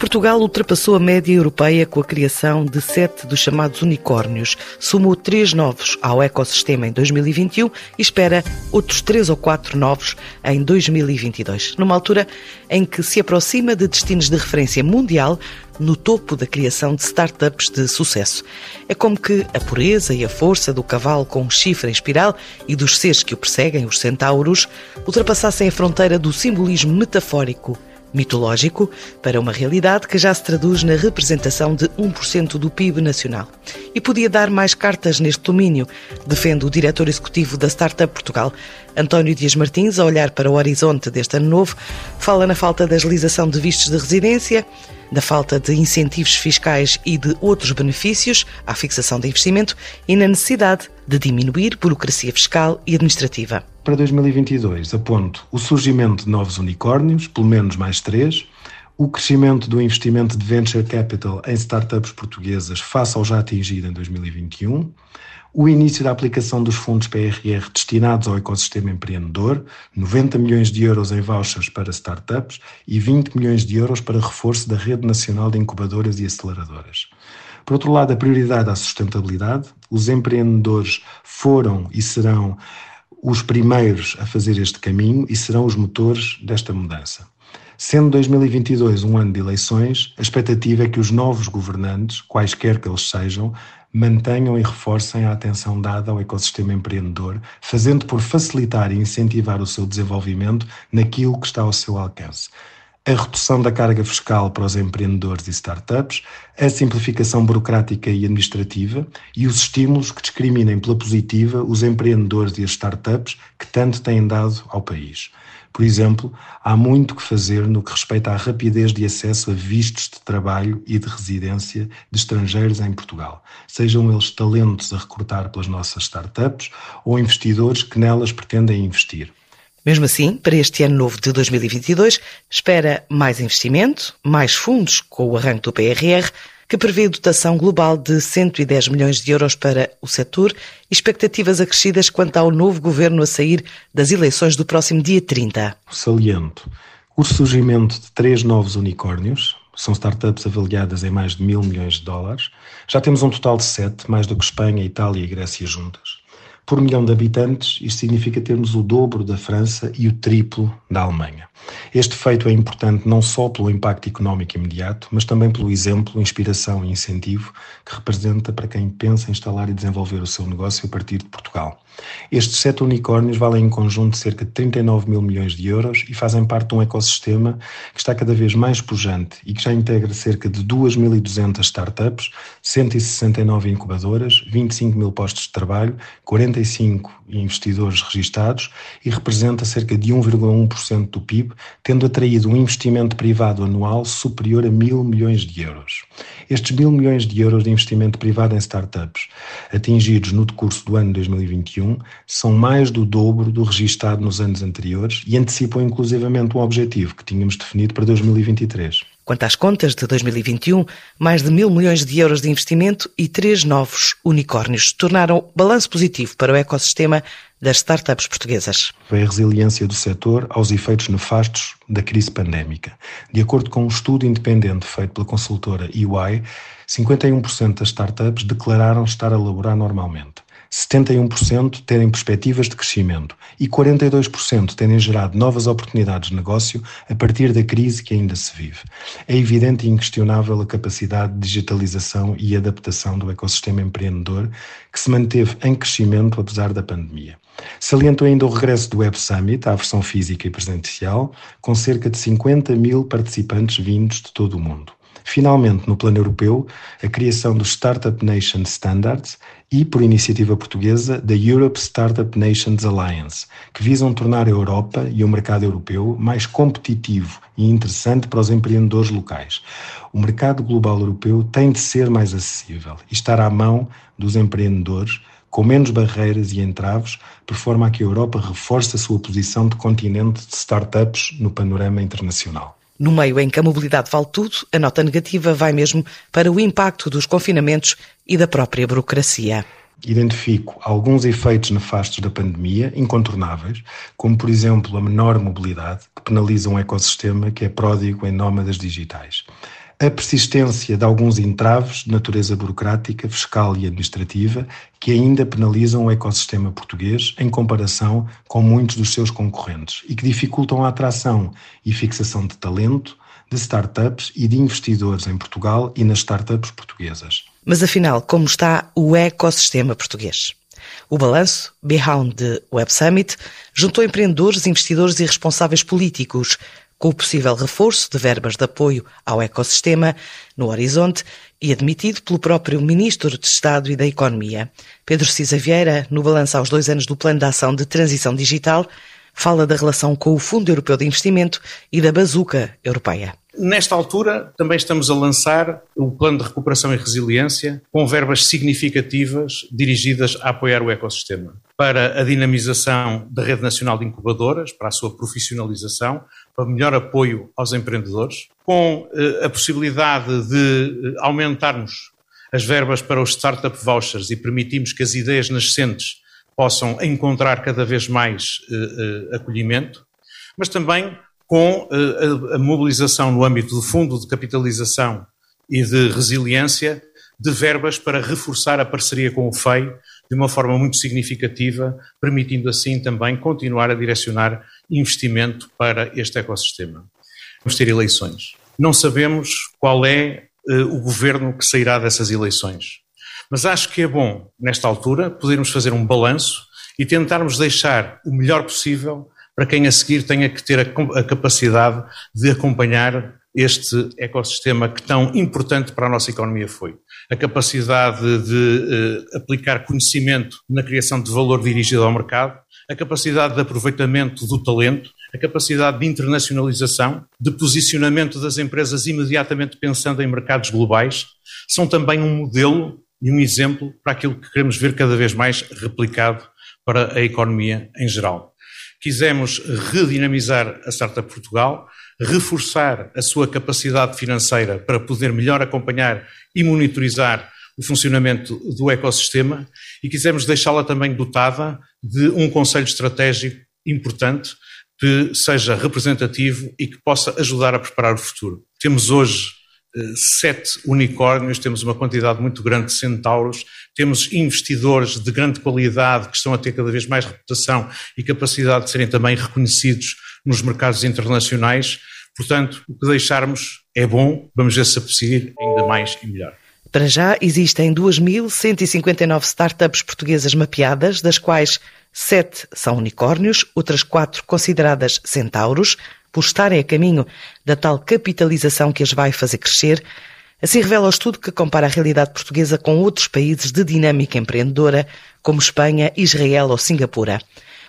Portugal ultrapassou a média europeia com a criação de sete dos chamados unicórnios, somou três novos ao ecossistema em 2021 e espera outros três ou quatro novos em 2022, numa altura em que se aproxima de destinos de referência mundial no topo da criação de startups de sucesso. É como que a pureza e a força do cavalo com um chifre em espiral e dos seres que o perseguem, os centauros, ultrapassassem a fronteira do simbolismo metafórico mitológico para uma realidade que já se traduz na representação de 1% do PIB nacional. E podia dar mais cartas neste domínio, defende o diretor executivo da Startup Portugal, António Dias Martins, a olhar para o horizonte deste ano novo, fala na falta da agilização de vistos de residência, da falta de incentivos fiscais e de outros benefícios à fixação de investimento e na necessidade de diminuir burocracia fiscal e administrativa. Para 2022, aponto o surgimento de novos unicórnios, pelo menos mais três, o crescimento do investimento de venture capital em startups portuguesas face ao já atingido em 2021, o início da aplicação dos fundos PRR destinados ao ecossistema empreendedor, 90 milhões de euros em vouchers para startups e 20 milhões de euros para reforço da rede nacional de incubadoras e aceleradoras. Por outro lado, a prioridade à sustentabilidade. Os empreendedores foram e serão os primeiros a fazer este caminho e serão os motores desta mudança. Sendo 2022 um ano de eleições, a expectativa é que os novos governantes, quaisquer que eles sejam, mantenham e reforcem a atenção dada ao ecossistema empreendedor, fazendo por facilitar e incentivar o seu desenvolvimento naquilo que está ao seu alcance. A redução da carga fiscal para os empreendedores e startups, a simplificação burocrática e administrativa e os estímulos que discriminem pela positiva os empreendedores e as startups que tanto têm dado ao país. Por exemplo, há muito que fazer no que respeita à rapidez de acesso a vistos de trabalho e de residência de estrangeiros em Portugal, sejam eles talentos a recrutar pelas nossas startups ou investidores que nelas pretendem investir. Mesmo assim, para este ano novo de 2022, espera mais investimento, mais fundos com o arranque do PRR que prevê dotação global de 110 milhões de euros para o setor e expectativas acrescidas quanto ao novo governo a sair das eleições do próximo dia 30. Saliento o surgimento de três novos unicórnios, são startups avaliadas em mais de mil milhões de dólares. Já temos um total de sete, mais do que Espanha, Itália e Grécia juntas. Por milhão de habitantes, isto significa termos o dobro da França e o triplo da Alemanha. Este feito é importante não só pelo impacto económico imediato, mas também pelo exemplo, inspiração e incentivo que representa para quem pensa em instalar e desenvolver o seu negócio a partir de Portugal. Estes sete unicórnios valem em conjunto cerca de 39 mil milhões de euros e fazem parte de um ecossistema que está cada vez mais pujante e que já integra cerca de 2.200 startups, 169 incubadoras, 25 mil postos de trabalho, 45 investidores registados e representa cerca de 1,1% do PIB, tendo atraído um investimento privado anual superior a mil milhões de euros. Estes mil milhões de euros de investimento privado em startups, atingidos no decurso do ano 2021, são mais do dobro do registado nos anos anteriores e antecipam inclusivamente um objetivo que tínhamos definido para 2023. Quanto às contas de 2021, mais de mil milhões de euros de investimento e três novos unicórnios tornaram balanço positivo para o ecossistema das startups portuguesas. Foi a resiliência do setor aos efeitos nefastos da crise pandémica. De acordo com um estudo independente feito pela consultora EY, 51% das startups declararam estar a laborar normalmente. 71% terem perspectivas de crescimento e 42% terem gerado novas oportunidades de negócio a partir da crise que ainda se vive. É evidente e inquestionável a capacidade de digitalização e adaptação do ecossistema empreendedor que se manteve em crescimento apesar da pandemia. Saliento ainda o regresso do Web Summit à versão física e presencial, com cerca de 50 mil participantes vindos de todo o mundo. Finalmente, no plano europeu, a criação do Startup Nation Standards e, por iniciativa portuguesa, da Europe Startup Nations Alliance, que visam tornar a Europa e o mercado europeu mais competitivo e interessante para os empreendedores locais. O mercado global europeu tem de ser mais acessível e estar à mão dos empreendedores com menos barreiras e entraves, por forma a que a Europa reforce a sua posição de continente de startups no panorama internacional. No meio em que a mobilidade vale tudo, a nota negativa vai mesmo para o impacto dos confinamentos e da própria burocracia. Identifico alguns efeitos nefastos da pandemia, incontornáveis, como por exemplo a menor mobilidade, que penaliza um ecossistema que é pródigo em nómadas digitais. A persistência de alguns entraves de natureza burocrática, fiscal e administrativa que ainda penalizam o ecossistema português em comparação com muitos dos seus concorrentes e que dificultam a atração e fixação de talento, de startups e de investidores em Portugal e nas startups portuguesas. Mas afinal, como está o ecossistema português? O balanço the Web Summit juntou empreendedores, investidores e responsáveis políticos, com o possível reforço de verbas de apoio ao ecossistema no horizonte e admitido pelo próprio Ministro de Estado e da Economia. Pedro Cisa Vieira, no balanço aos dois anos do Plano de Ação de Transição Digital, fala da relação com o Fundo Europeu de Investimento e da Bazuca Europeia. Nesta altura, também estamos a lançar o Plano de Recuperação e Resiliência, com verbas significativas dirigidas a apoiar o ecossistema, para a dinamização da Rede Nacional de Incubadoras, para a sua profissionalização, para melhor apoio aos empreendedores, com eh, a possibilidade de eh, aumentarmos as verbas para os Startup Vouchers e permitirmos que as ideias nascentes possam encontrar cada vez mais eh, acolhimento, mas também com eh, a, mobilização no âmbito do Fundo de Capitalização e de Resiliência de verbas para reforçar a parceria com o FEI de uma forma muito significativa, permitindo assim também continuar a direcionar investimento para este ecossistema. Vamos ter eleições. Não sabemos qual é uh, o governo que sairá dessas eleições. Mas acho que é bom, nesta altura, podermos fazer um balanço e tentarmos deixar o melhor possível para quem a seguir tenha que ter a, a capacidade de acompanhar este ecossistema que tão importante para a nossa economia foi. A capacidade de uh, aplicar conhecimento na criação de valor dirigido ao mercado, a capacidade de aproveitamento do talento, a capacidade de internacionalização, de posicionamento das empresas imediatamente pensando em mercados globais, são também um modelo e um exemplo para aquilo que queremos ver cada vez mais replicado para a economia em geral quisemos redinamizar a Startup Portugal, reforçar a sua capacidade financeira para poder melhor acompanhar e monitorizar o funcionamento do ecossistema e quisemos deixá-la também dotada de um conselho estratégico importante que seja representativo e que possa ajudar a preparar o futuro. Temos hoje sete unicórnios, temos uma quantidade muito grande de centauros, temos investidores de grande qualidade que estão a ter cada vez mais reputação e capacidade de serem também reconhecidos nos mercados internacionais. Portanto, o que deixarmos é bom, vamos ver se é possível ainda mais e melhor. Para já existem 2.159 startups portuguesas mapeadas, das quais sete são unicórnios, outras quatro consideradas centauros, por estarem a caminho da tal capitalização que as vai fazer crescer. Assim revela o estudo que compara a realidade portuguesa com outros países de dinâmica empreendedora, como Espanha, Israel ou Singapura.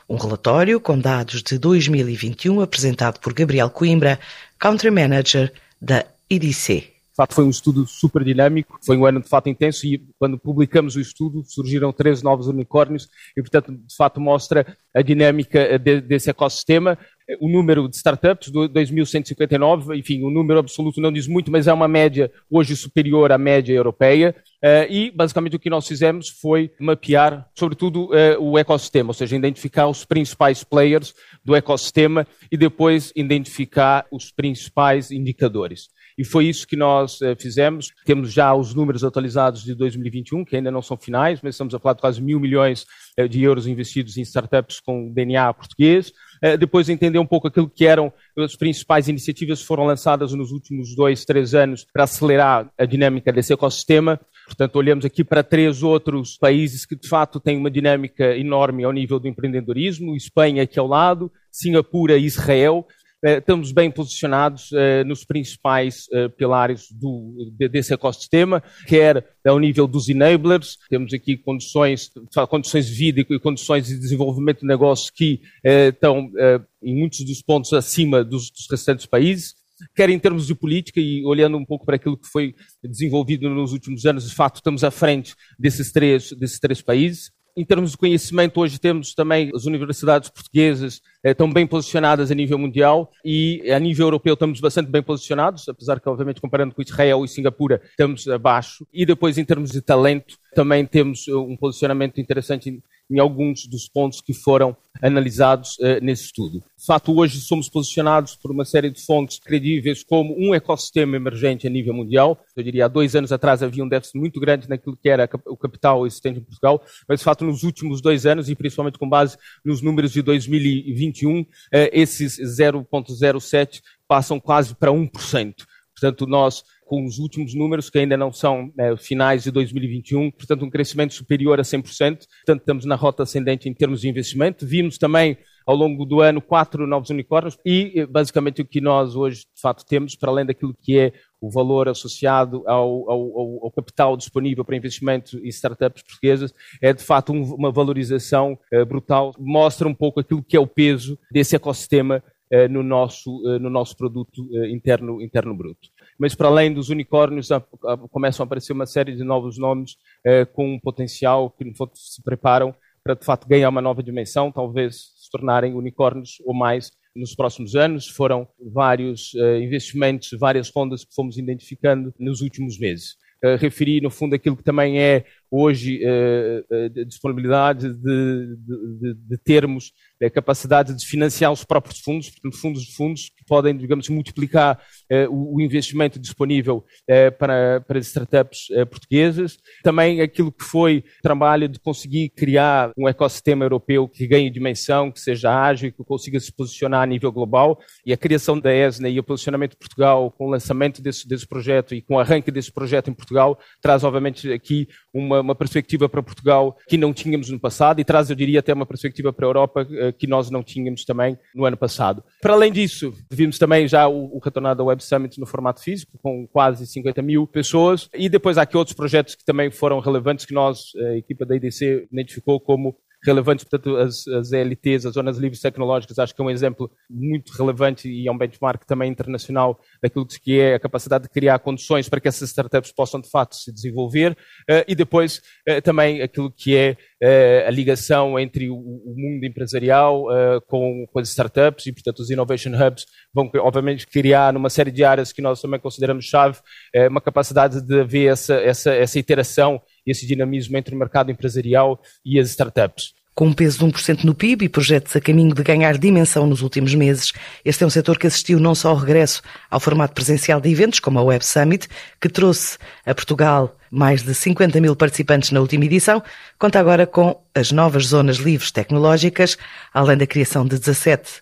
Um relatório com dados de 2021 apresentado por Gabriel Coimbra, Country Manager da IDC. De facto, foi um estudo super dinâmico, foi um ano de fato intenso e quando publicamos o estudo surgiram três novos unicórnios e, portanto, de fato mostra a dinâmica de, desse ecossistema o número de startups, 2.159, enfim, o número absoluto não diz muito, mas é uma média hoje superior à média europeia. Uh, e, basicamente, o que nós fizemos foi mapear, sobretudo, uh, o ecossistema, ou seja, identificar os principais players do ecossistema e depois identificar os principais indicadores. E foi isso que nós uh, fizemos. Temos já os números atualizados de 2021, que ainda não são finais, mas estamos a falar de quase mil milhões de euros investidos em startups com DNA português. Eh, depois entender um pouco aquilo que eram as principais iniciativas que foram lançadas nos últimos dois, três anos para acelerar a dinâmica desse ecossistema. Portanto, olhamos aqui para três outros países que, de fato, têm uma dinâmica enorme ao nível do empreendedorismo: Espanha, aqui ao lado, Singapura e Israel. Eh, estamos bem posicionados uh, nos principais uh, pilares do, desse ecossistema, quer ao nível dos enablers, temos aqui condições, condições de vida e condições de desenvolvimento de negócio que estão em muitos dos pontos acima dos, dos restantes países, quer em termos de política e olhando um pouco para aquilo que foi desenvolvido nos últimos anos, de fato estamos à frente desses três, desses três países. Em termos de conhecimento, hoje temos também as universidades portuguesas eh, estão bem posicionadas a nível mundial e a nível europeu estamos bastante bem posicionados, apesar que, obviamente, comparando com Israel e Singapura, estamos abaixo. E depois, em termos de talento, também temos um posicionamento interessante em alguns dos pontos que foram analisados uh, nesse estudo. De fato, hoje somos posicionados por uma série de fontes credíveis como um ecossistema emergente a nível mundial. Eu diria, há dois anos atrás havia um déficit muito grande naquilo que era o capital existente em Portugal, mas de fato nos últimos dois anos, e principalmente com base nos números de 2021, uh, esses 0,07 passam quase para 1%. Portanto, nós com os últimos números, que ainda não são é, finais de 2021, portanto, um crescimento superior a 100%. Portanto, estamos na rota ascendente em termos de investimento. Vimos também ao longo do ano quatro novos unicórnios e eh, basicamente o que nós hoje de fato temos, para além daquilo que é o valor associado ao, ao, ao capital disponível para investimento e startups portuguesas, é de fato um, uma valorização uh, brutal, mostra um pouco aquilo que é o peso desse ecossistema no, nosso, uh, no nosso produto interno, interno bruto mas para além dos unicórnios começam a aparecer uma série de novos nomes eh, com um potencial que no fundo se preparam para de fato ganhar uma nova dimensão, talvez se tornarem unicórnios ou mais nos próximos anos. Foram vários investimentos, várias rondas que fomos identificando nos últimos meses. Referi, no fundo, aquilo que também é hoje uh, disponibilidade de, de, de termos a capacidade de financiar os próprios fundos, portanto, fundos de fundos que podem, digamos, multiplicar uh, o, o, investimento disponível uh, para, para startups uh, portuguesas. Também aquilo que foi trabalho de conseguir criar um ecossistema europeu que ganhe dimensão, que seja ágil que consiga se posicionar a nível global. E a criação da ESNA e o posicionamento de Portugal com o lançamento desse, desse projeto e com o arranque desse projeto em Portugal traz, obviamente, aqui uma, uma perspectiva para Portugal que não tínhamos no passado e traz, eu diria, até uma perspectiva para a Europa que nós não tínhamos também no ano passado. Para além disso, vimos também já o, o retornar da Web Summit no formato físico, com quase 50 mil pessoas, e depois há aqui outros projetos que também foram relevantes que nós, a equipa da IDC, identificou como relevantes, portanto, as, as ELTs, as Zonas Livres Tecnológicas, acho que é um exemplo muito relevante e é um benchmark também internacional daquilo que é a capacidade de criar condições para que essas startups possam, de fato, se desenvolver, uh, e depois uh, também aquilo que é uh, a ligação entre o, mundo empresarial com, com as startups e, portanto, os Innovation Hubs vão, obviamente, criar numa série de áreas que nós também consideramos chave, uma capacidade de haver essa, essa, essa iteração esse dinamismo entre o mercado empresarial e as startups. Com um peso de 1% no PIB e projetos a caminho de ganhar dimensão nos últimos meses, este é um setor que assistiu não só ao regresso ao formato presencial de eventos, como a Web Summit, que trouxe a Portugal mais de 50 mil participantes na última edição, conta agora com as novas zonas livres tecnológicas, além da criação de 17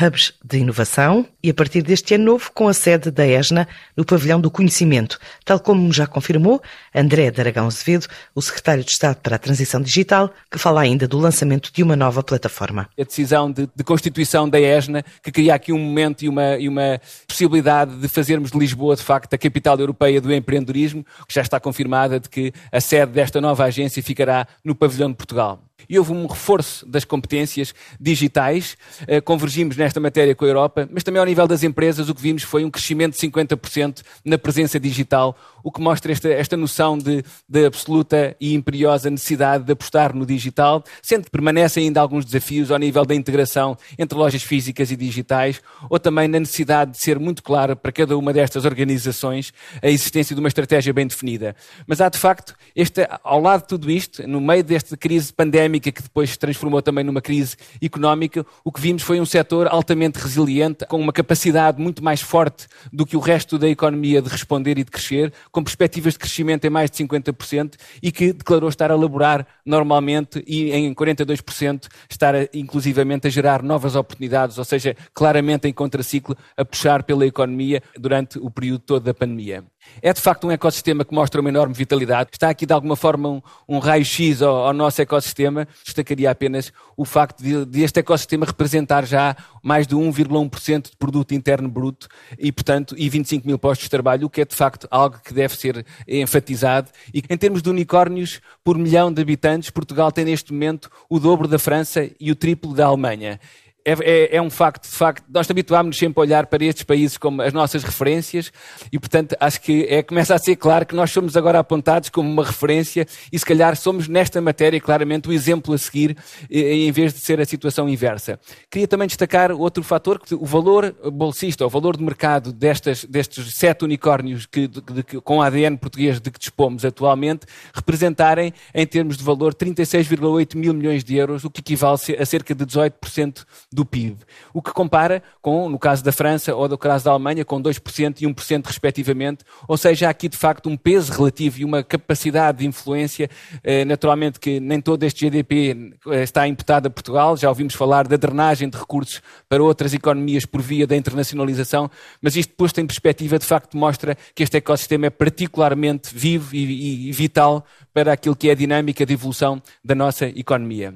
hubs de inovação e, a partir deste ano novo, com a sede da ESNA no Pavilhão do Conhecimento, tal como já confirmou André Daragão Azevedo, o secretário de Estado para a Transição Digital, que fala ainda do lançamento de uma nova plataforma. A decisão de, de constituição da ESNA, que cria aqui um momento e uma, e uma possibilidade de fazermos de Lisboa, de facto, a capital europeia do empreendedorismo, que já está confirmada de que a sede desta nova agência ficará no Pavilhão de Portugal e houve um reforço das competências digitais. Eh, convergimos nesta matéria com a Europa, mas também ao nível das empresas o que vimos foi um crescimento de 50% na presença digital, o que mostra esta, esta noção de, de absoluta e imperiosa necessidade de apostar no digital, sendo que permanecem ainda alguns desafios ao nível da integração entre lojas físicas e digitais, ou também na necessidade de ser muito clara para cada uma destas organizações a existência de uma estratégia bem definida. Mas há de facto, este, ao lado de tudo isto, no meio desta crise pandémica, pandémica que depois se transformou também numa crise económica, o que vimos foi um setor altamente resiliente, com uma capacidade muito mais forte do que o resto da economia de responder e de crescer, com perspectivas de crescimento em mais de 50% e que declarou estar a laborar normalmente e em 42% estar inclusivamente a gerar novas oportunidades, ou seja, claramente em contraciclo a puxar pela economia durante o período todo da pandemia. É de facto um ecossistema que mostra uma enorme vitalidade. Está aqui de alguma forma um, um raio-x ao, ao, nosso ecossistema. Destacaria apenas o facto de, de este ecossistema representar já mais de 1,1% de produto interno bruto e, portanto, e 25 mil postos de trabalho, o que é de facto algo que deve ser enfatizado. E em termos de unicórnios por milhão de habitantes, Portugal tem neste momento o dobro da França e o triplo da Alemanha. É, é, é, um facto, de facto, nós habituámos-nos sempre a olhar para estes países como as nossas referências e, portanto, acho que é, começa a ser claro que nós somos agora apontados como uma referência e, se calhar, somos nesta matéria claramente o exemplo a seguir, em vez de ser a situação inversa. Queria também destacar outro fator, o valor bolsista, o valor de mercado destas, destes sete unicórnios que, de, de, com ADN português de que dispomos atualmente, representarem, em termos de valor, 36,8 mil milhões de euros, o que equivale a cerca de 18% do PIB. O que compara com, no caso da França ou no caso da Alemanha, com 2% e 1% respectivamente, ou seja, há aqui de facto um peso relativo e uma capacidade de influência, eh, naturalmente que nem todo este GDP eh, está imputado a Portugal, já ouvimos falar da drenagem de recursos para outras economias por via da internacionalização, mas isto posto em perspectiva de facto mostra que este ecossistema é particularmente vivo e, e, e vital para aquilo que é a dinâmica de evolução da nossa economia.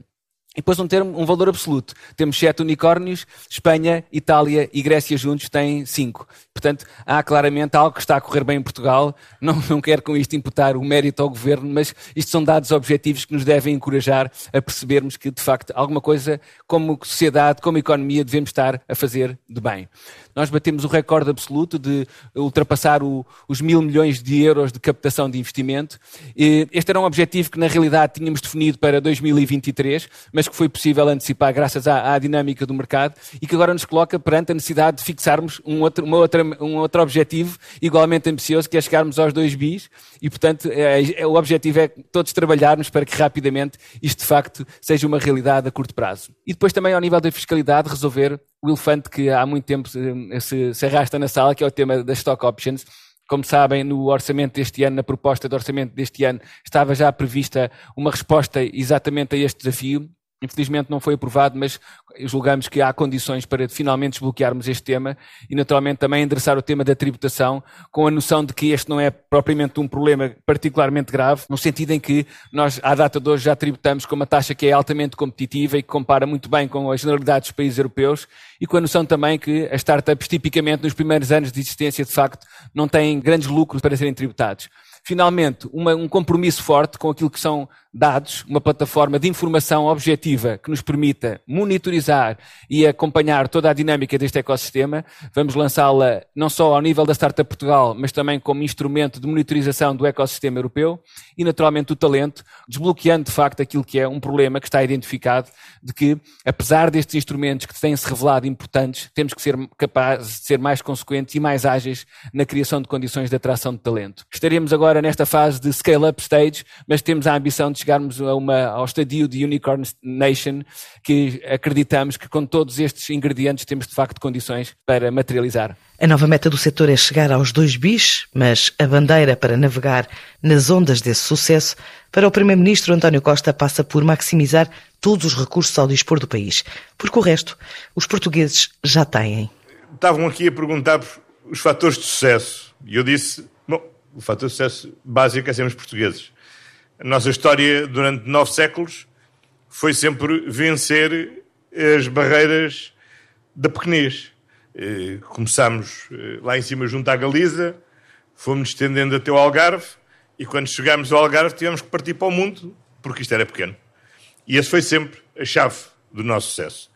E depois um termo, um valor absoluto. Temos sete unicórnios, Espanha, Itália e Grécia juntos têm cinco. Portanto, há claramente algo que está a correr bem em Portugal. Não, não quero com isto imputar o mérito ao governo, mas isto são dados objetivos que nos devem encorajar a percebermos que, de facto, alguma coisa, como sociedade, como economia, devemos estar a fazer de bem. Nós batemos o recorde absoluto de ultrapassar o, os mil milhões de euros de captação de investimento. Este era um objetivo que, na realidade, tínhamos definido para 2023, mas que foi possível antecipar graças à, à dinâmica do mercado e que agora nos coloca perante a necessidade de fixarmos um outro, uma outra, um outro objetivo igualmente ambicioso, que é chegarmos aos dois bis e, portanto, é, é, o objetivo é todos trabalharmos para que rapidamente isto, de facto, seja uma realidade a curto prazo. E depois também, ao nível da fiscalidade, resolver o elefante que há muito tempo eh, se, se arrasta na sala, que é o tema das stock options. Como sabem, no orçamento deste ano, na proposta de orçamento deste ano, estava já prevista uma resposta exatamente a este desafio. Infelizmente não foi aprovado, mas julgamos que há condições para finalmente desbloquearmos este tema e, naturalmente, também endereçar o tema da tributação, com a noção de que este não é propriamente um problema particularmente grave, no sentido em que nós, à data de hoje, já tributamos com uma taxa que é altamente competitiva e que compara muito bem com a generalidade dos países europeus e com a noção também que as startups, tipicamente, nos primeiros anos de existência, de facto, não têm grandes lucros para serem tributados. Finalmente, uma, um compromisso forte com aquilo que são dados, uma plataforma de informação objetiva que nos permita monitorizar e acompanhar toda a dinâmica deste ecossistema. Vamos lançá-la não só ao nível da Startup Portugal, mas também como instrumento de monitorização do ecossistema europeu e, naturalmente, o talento, desbloqueando de facto aquilo que é um problema que está identificado de que, apesar destes instrumentos que têm se revelado importantes, temos que ser capazes de ser mais consequentes e mais ágeis na criação de condições de atração de talento. Estaremos agora nesta fase de scale-up stage, mas temos a ambição de chegarmos a uma, ao estadio de Unicorn Nation, que acreditamos que com todos estes ingredientes temos de facto condições para materializar. A nova meta do setor é chegar aos dois bis, mas a bandeira para navegar nas ondas desse sucesso para o Primeiro-Ministro António Costa passa por maximizar todos os recursos ao dispor do país, porque o resto os portugueses já têm. Estavam aqui a perguntar os fatores de sucesso e eu disse, bom, o fator de sucesso básico é sermos portugueses. A nossa história durante nove séculos foi sempre vencer as barreiras da pequenez. Eh, começámos eh, lá em cima junto à Galiza, fomos estendendo até o Algarve e quando chegámos ao Algarve tivemos que partir para o mundo porque isto era pequeno. E esse foi sempre a chave do nosso sucesso.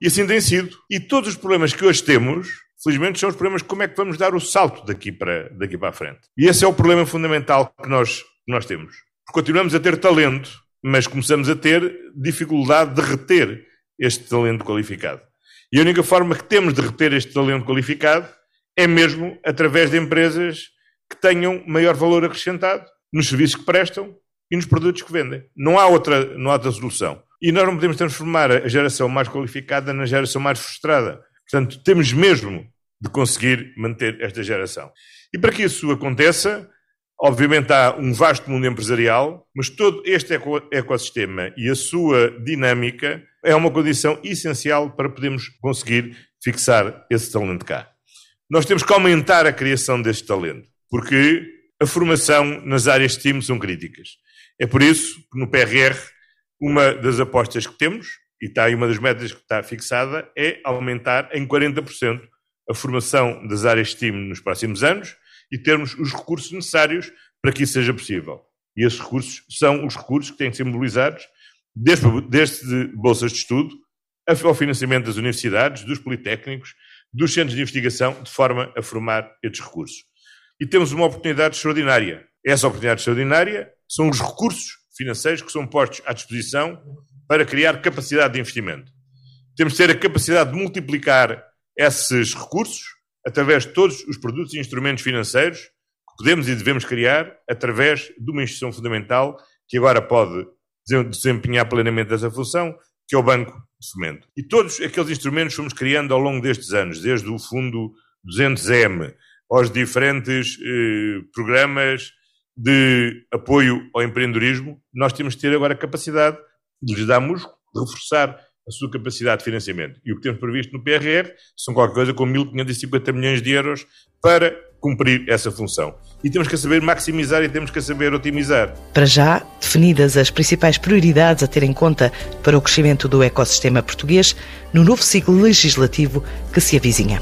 E assim tem sido. E todos os problemas que hoje temos, felizmente, são os problemas de como é que vamos dar o salto daqui para, daqui para a frente. E esse é o problema fundamental que nós, que nós temos continuamos a ter talento, mas começamos a ter dificuldade de reter este talento qualificado. E a única forma que temos de reter este talento qualificado é mesmo através de empresas que tenham maior valor acrescentado nos serviços que prestam e nos produtos que vendem. Não há outra, não há outra solução. E nós não podemos transformar a geração mais qualificada na geração mais frustrada. Portanto, temos mesmo de conseguir manter esta geração. E para que isso aconteça, Obviamente há um vasto mundo empresarial, mas todo este ecossistema e a sua dinâmica é uma condição essencial para podermos conseguir fixar esse talento cá. Nós temos que aumentar a criação deste talento, porque a formação nas áreas de STEAM são críticas. É por isso que no PRR, uma das apostas que temos, e está aí uma das metas que está fixada, é aumentar em 40% a formação das áreas STEAM nos próximos anos e termos os recursos necessários para que isso seja possível. E esses recursos são os recursos que têm que ser mobilizados desde, desde bolsas de estudo ao financiamento das universidades, dos politécnicos, dos centros de investigação, de forma a formar estes recursos. E temos uma oportunidade extraordinária. Essa oportunidade extraordinária são os recursos financeiros que são postos à disposição para criar capacidade de investimento. Temos de ter a capacidade de multiplicar esses recursos através de todos os produtos e instrumentos financeiros que podemos e devemos criar através de uma instituição fundamental que agora pode desempenhar plenamente essa função, que é o Banco de Fomento. E todos aqueles instrumentos fomos criando ao longo destes anos, desde o Fundo 200M aos diferentes eh, programas de apoio ao empreendedorismo, nós temos de ter agora a capacidade de lhes dar músculo, de reforçar a sua capacidade de financiamento. E o que temos previsto no PRR são qualquer coisa com 1.550 milhões de euros para cumprir essa função. E temos que saber maximizar e temos que saber otimizar. Para já, definidas as principais prioridades a ter em conta para o crescimento do ecossistema português no novo ciclo legislativo que se avizinha.